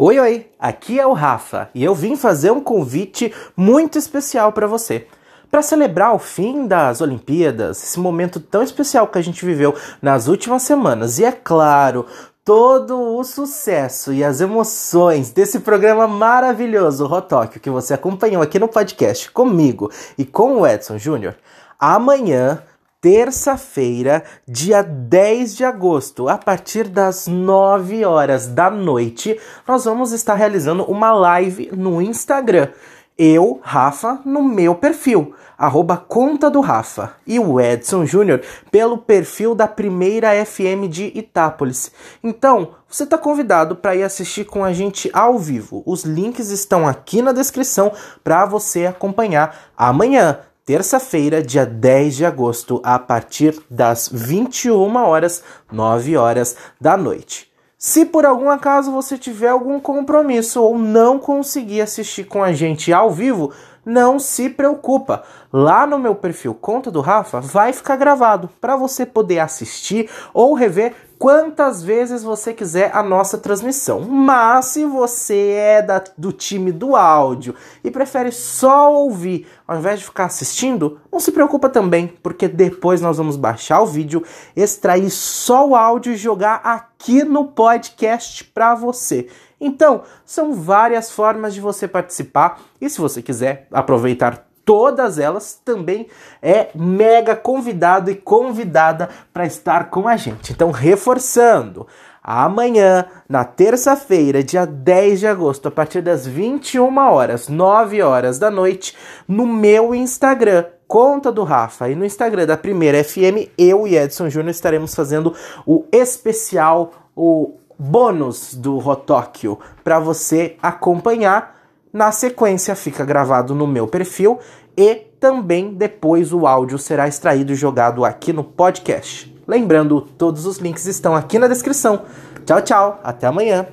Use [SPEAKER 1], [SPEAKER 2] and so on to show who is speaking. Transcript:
[SPEAKER 1] Oi, oi, aqui é o Rafa e eu vim fazer um convite muito especial para você. Para celebrar o fim das Olimpíadas, esse momento tão especial que a gente viveu nas últimas semanas, e é claro, todo o sucesso e as emoções desse programa maravilhoso, Rotóquio, que você acompanhou aqui no podcast comigo e com o Edson Júnior, amanhã terça-feira, dia 10 de agosto, a partir das 9 horas da noite, nós vamos estar realizando uma live no Instagram. Eu, Rafa, no meu perfil, arroba conta do Rafa, e o Edson Júnior pelo perfil da primeira FM de Itápolis. Então, você está convidado para ir assistir com a gente ao vivo. Os links estão aqui na descrição para você acompanhar amanhã terça-feira, dia 10 de agosto, a partir das 21 horas, 9 horas da noite. Se por algum acaso você tiver algum compromisso ou não conseguir assistir com a gente ao vivo, não se preocupa. Lá no meu perfil Conta do Rafa vai ficar gravado para você poder assistir ou rever quantas vezes você quiser a nossa transmissão. Mas se você é da, do time do áudio e prefere só ouvir ao invés de ficar assistindo, não se preocupa também, porque depois nós vamos baixar o vídeo, extrair só o áudio e jogar aqui no podcast para você. Então, são várias formas de você participar e se você quiser aproveitar todas elas também é mega convidado e convidada para estar com a gente. Então, reforçando, amanhã, na terça-feira, dia 10 de agosto, a partir das 21 horas, 9 horas da noite, no meu Instagram, conta do Rafa e no Instagram da Primeira FM, eu e Edson Júnior estaremos fazendo o especial, o bônus do Rotóquio para você acompanhar na sequência, fica gravado no meu perfil e também depois o áudio será extraído e jogado aqui no podcast. Lembrando, todos os links estão aqui na descrição. Tchau, tchau, até amanhã.